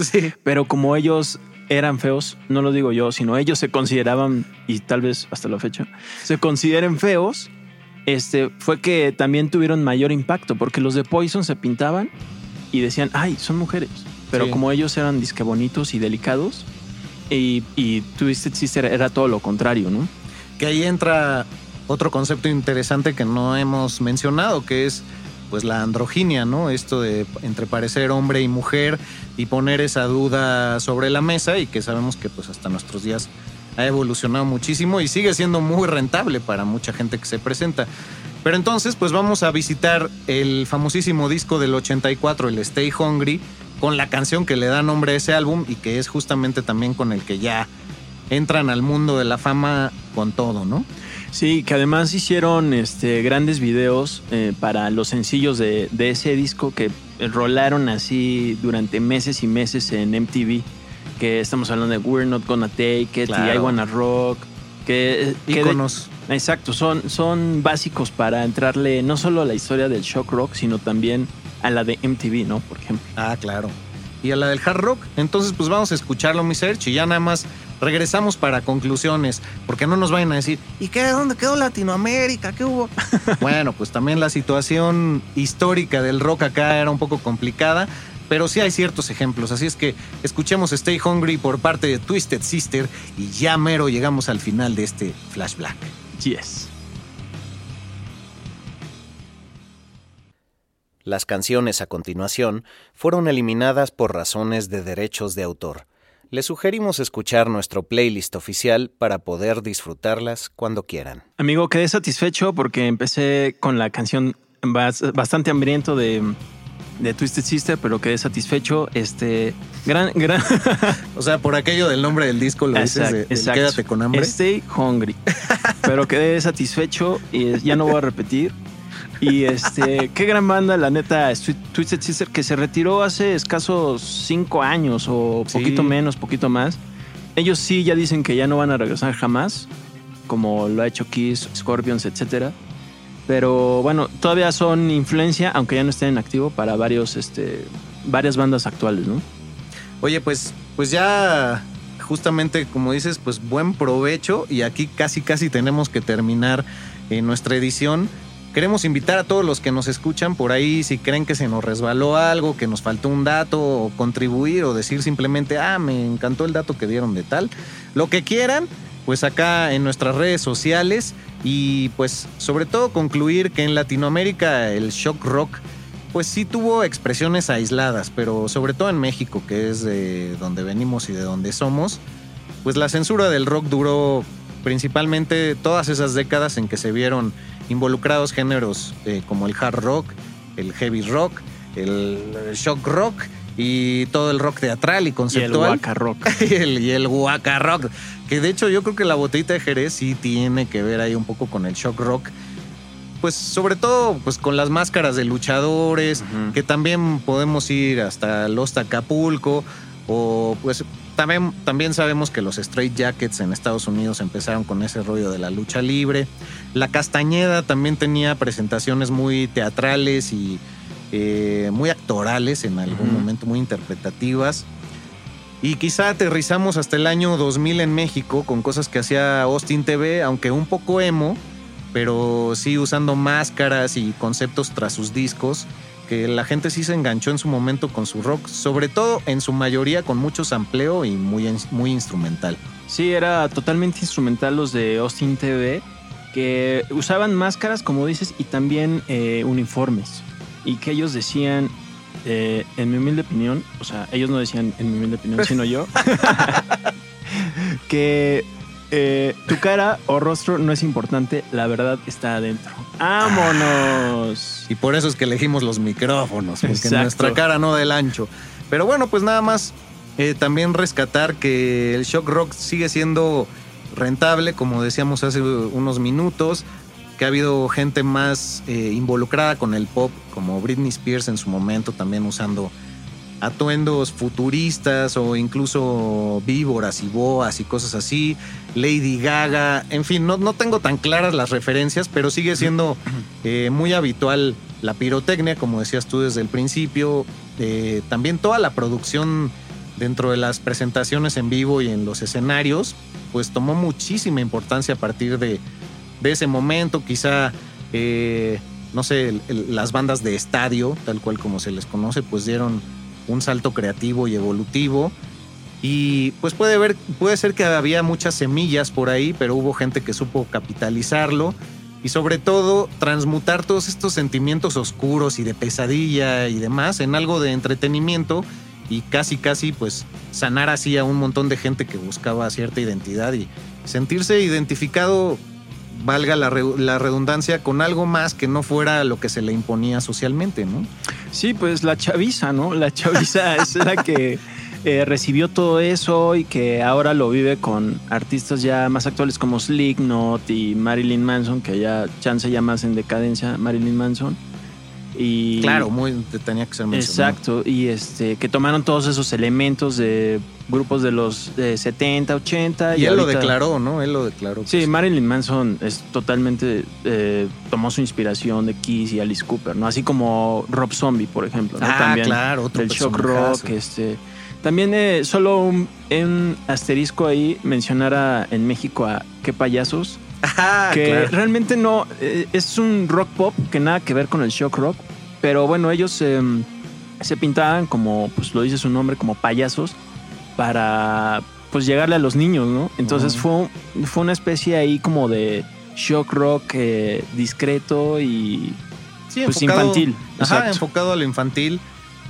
[SPEAKER 2] Pero como ellos eran feos, no lo digo yo, sino ellos se consideraban, y tal vez hasta la fecha, se consideren feos, este, fue que también tuvieron mayor impacto, porque los de Poison se pintaban y decían, ay, son mujeres. Pero como ellos eran disque bonitos y delicados, y, y Twisted Sister era todo lo contrario, ¿no?
[SPEAKER 1] Que ahí entra otro concepto interesante que no hemos mencionado, que es pues la androginia, ¿no? Esto de entre parecer hombre y mujer y poner esa duda sobre la mesa y que sabemos que pues hasta nuestros días ha evolucionado muchísimo y sigue siendo muy rentable para mucha gente que se presenta. Pero entonces pues vamos a visitar el famosísimo disco del 84, el Stay Hungry, con la canción que le da nombre a ese álbum y que es justamente también con el que ya entran al mundo de la fama con todo, ¿no?
[SPEAKER 2] Sí, que además hicieron este, grandes videos eh, para los sencillos de, ese disco que rolaron así durante meses y meses en MTV. Que estamos hablando de We're Not Gonna Take It, I Wanna Rock. Que,
[SPEAKER 1] Íconos.
[SPEAKER 2] exacto, son, son básicos para entrarle no solo a la historia del shock rock, sino también a la de MTV, ¿no? Por ejemplo.
[SPEAKER 1] Ah, claro. Y a la del hard rock. Entonces, pues vamos a escucharlo, mi search, y ya nada más regresamos para conclusiones, porque no nos vayan a decir, ¿y qué? ¿Dónde quedó Latinoamérica? ¿Qué hubo? *laughs* bueno, pues también la situación histórica del rock acá era un poco complicada, pero sí hay ciertos ejemplos. Así es que escuchemos Stay Hungry por parte de Twisted Sister y ya mero llegamos al final de este flashback.
[SPEAKER 2] Yes.
[SPEAKER 3] Las canciones a continuación fueron eliminadas por razones de derechos de autor le sugerimos escuchar nuestro playlist oficial para poder disfrutarlas cuando quieran.
[SPEAKER 2] Amigo, quedé satisfecho porque empecé con la canción bastante hambriento de, de Twisted Sister, pero quedé satisfecho. Este, gran, gran. *laughs*
[SPEAKER 1] o sea, por aquello del nombre del disco lo dices, de, quédate con hambre.
[SPEAKER 2] Stay hungry. pero quedé satisfecho y ya no voy a repetir. Y este, qué gran banda, la neta, Twisted Sister, que se retiró hace escasos cinco años o poquito menos, poquito más. Ellos sí ya dicen que ya no van a regresar jamás, como lo ha hecho Kiss, Scorpions, etc. Pero bueno, todavía son influencia, aunque ya no estén en activo, para varios, este, varias bandas actuales, ¿no?
[SPEAKER 1] Oye, pues, pues ya justamente como dices, pues buen provecho y aquí casi casi tenemos que terminar eh, nuestra edición. Queremos invitar a todos los que nos escuchan por ahí, si creen que se nos resbaló algo, que nos faltó un dato, o contribuir, o decir simplemente, ah, me encantó el dato que dieron de tal. Lo que quieran, pues acá en nuestras redes sociales y pues sobre todo concluir que en Latinoamérica el shock rock pues sí tuvo expresiones aisladas, pero sobre todo en México, que es de donde venimos y de donde somos, pues la censura del rock duró principalmente todas esas décadas en que se vieron involucrados géneros eh, como el hard rock, el heavy rock, el shock rock y todo el rock teatral y
[SPEAKER 2] Y el
[SPEAKER 1] conceptual.
[SPEAKER 2] Waka Rock. *laughs*
[SPEAKER 1] y el, y el Waka Rock. Que de hecho yo creo que la botellita de Jerez sí tiene que ver ahí un poco con el shock rock. Pues sobre todo pues con las máscaras de luchadores, que también podemos ir hasta Los Acapulco o pues también, también sabemos que los Straight Jackets en Estados Unidos empezaron con ese rollo de la lucha libre. La Castañeda también tenía presentaciones muy teatrales y eh, muy actorales en algún
[SPEAKER 2] Ujú.
[SPEAKER 1] momento, muy interpretativas. Y quizá aterrizamos hasta el año 2000 en México con cosas que hacía Austin TV, aunque un poco emo, pero sí usando máscaras y conceptos tras sus discos, que la gente sí se enganchó en su momento con su rock, sobre todo en su mayoría con mucho sampleo y muy, muy instrumental.
[SPEAKER 2] Sí, era totalmente instrumental los de Austin TV, que usaban máscaras, como dices, y también eh, uniformes. Y que ellos decían, eh, en mi humilde opinión, o sea, ellos no decían en mi humilde opinión, sino yo, *laughs* *laughs* que eh, tu cara o rostro no es importante, la verdad está adentro. ¡Vámonos!
[SPEAKER 1] Y por eso es que elegimos los micrófonos, porque
[SPEAKER 2] Exacto.
[SPEAKER 1] nuestra cara no del ancho. Pero bueno, pues nada más eh, también rescatar que el shock rock sigue siendo rentable, como decíamos hace unos minutos, que ha habido gente más eh, involucrada con el pop, como Britney Spears en su momento, también usando atuendos futuristas o incluso víboras y boas y cosas así. Lady Gaga, en fin, no, no tengo tan claras las referencias, pero sigue siendo eh, muy habitual la pirotecnia, como decías tú desde el principio. Eh, también toda la producción dentro de las presentaciones en vivo y en los escenarios, pues tomó muchísima importancia a partir de, de ese momento. Quizá, eh, no sé, el- el- las bandas de estadio, tal cual como se les conoce, pues dieron un salto creativo y evolutivo. Y pues puede, ver, puede ser que había muchas semillas por ahí, pero hubo gente que supo capitalizarlo y sobre todo transmutar todos estos sentimientos oscuros y de pesadilla y demás en algo de entretenimiento y casi casi pues sanar así a un montón de gente que buscaba cierta identidad y sentirse identificado, valga la, la redundancia, con algo más que no fuera lo que se le imponía socialmente, ¿no?
[SPEAKER 2] Sí, pues la chaviza, ¿no? La chaviza *laughs* es la que eh, recibió todo eso y que ahora lo vive con artistas ya más actuales como Slipknot y Marilyn Manson, que ya chance ya más en decadencia Marilyn Manson. Y
[SPEAKER 1] Claro, muy, tenía que ser mencionado.
[SPEAKER 2] Exacto, y este que tomaron todos esos elementos de grupos de los eh, 70, 80
[SPEAKER 1] Y él lo declaró, ¿no? Él lo declaró.
[SPEAKER 2] Sí,
[SPEAKER 1] pues.
[SPEAKER 2] Marilyn Manson es totalmente eh, tomó su inspiración de Kiss y Alice Cooper, ¿no? Así como Rob Zombie, por ejemplo, ¿no?
[SPEAKER 1] Ah,
[SPEAKER 2] También
[SPEAKER 1] claro, otro
[SPEAKER 2] del shock rock, este. También eh, solo un, un asterisco ahí mencionar a- en México a qué payasos,
[SPEAKER 1] Ajá,
[SPEAKER 2] que
[SPEAKER 1] claro.
[SPEAKER 2] realmente no eh, es un rock pop que nada que ver con el shock rock, pero bueno ellos eh, se pintaban como, pues lo dice su nombre, como payasos para pues llegarle a los niños, ¿no? Entonces fue, fue una especie ahí como de shock rock eh, discreto y
[SPEAKER 1] Sí,
[SPEAKER 2] pues
[SPEAKER 1] enfocado-
[SPEAKER 2] infantil.
[SPEAKER 1] Ajá,
[SPEAKER 2] exacto.
[SPEAKER 1] enfocado a lo infantil.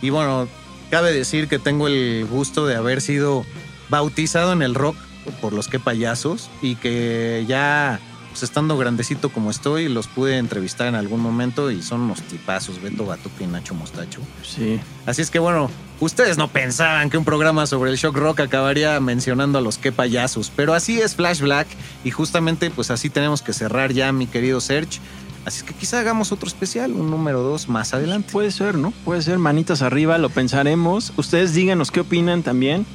[SPEAKER 1] Y bueno, cabe decir que tengo el gusto de haber sido bautizado en el rock por los que payasos y que ya pues, estando grandecito como estoy los pude entrevistar en algún momento y son unos tipazos, Beto Batuque y Nacho Mostacho.
[SPEAKER 2] Sí.
[SPEAKER 1] Así es que bueno, ustedes no pensaban que un programa sobre el shock rock acabaría mencionando a los que payasos, pero así es Flash Black y justamente pues así tenemos que cerrar ya mi querido Serge. Así es que quizá hagamos otro especial, un número dos más adelante.
[SPEAKER 2] Puede ser, ¿no? Puede ser, manitas arriba, lo pensaremos. Ustedes díganos qué opinan también.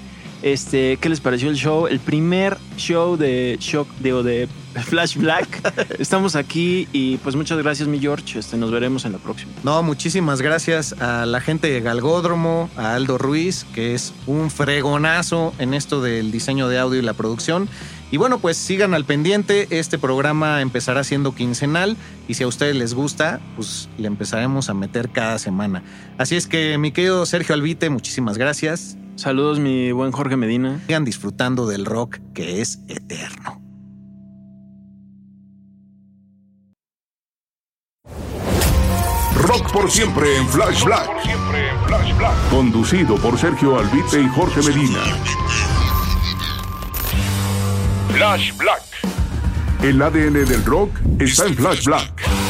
[SPEAKER 2] Este, ¿qué les pareció el show? El primer show de Shock, digo, de Flash Black. *laughs* Estamos aquí y pues muchas gracias, mi George. Este, nos veremos en la próxima.
[SPEAKER 1] No, muchísimas gracias a la gente de Galgódromo, a Aldo Ruiz, que es un fregonazo en esto del diseño de audio y la producción. Y bueno, pues sigan al pendiente. Este programa empezará siendo quincenal y si a ustedes les gusta, pues le empezaremos a meter cada semana. Así es que, mi querido Sergio Albite, muchísimas gracias.
[SPEAKER 2] Saludos, mi buen Jorge Medina.
[SPEAKER 1] Sigan disfrutando del rock que es eterno.
[SPEAKER 4] Rock por siempre en Flash Black. Conducido por Sergio Albite y Jorge Medina. Flash Black. El ADN del rock está en Flash Black.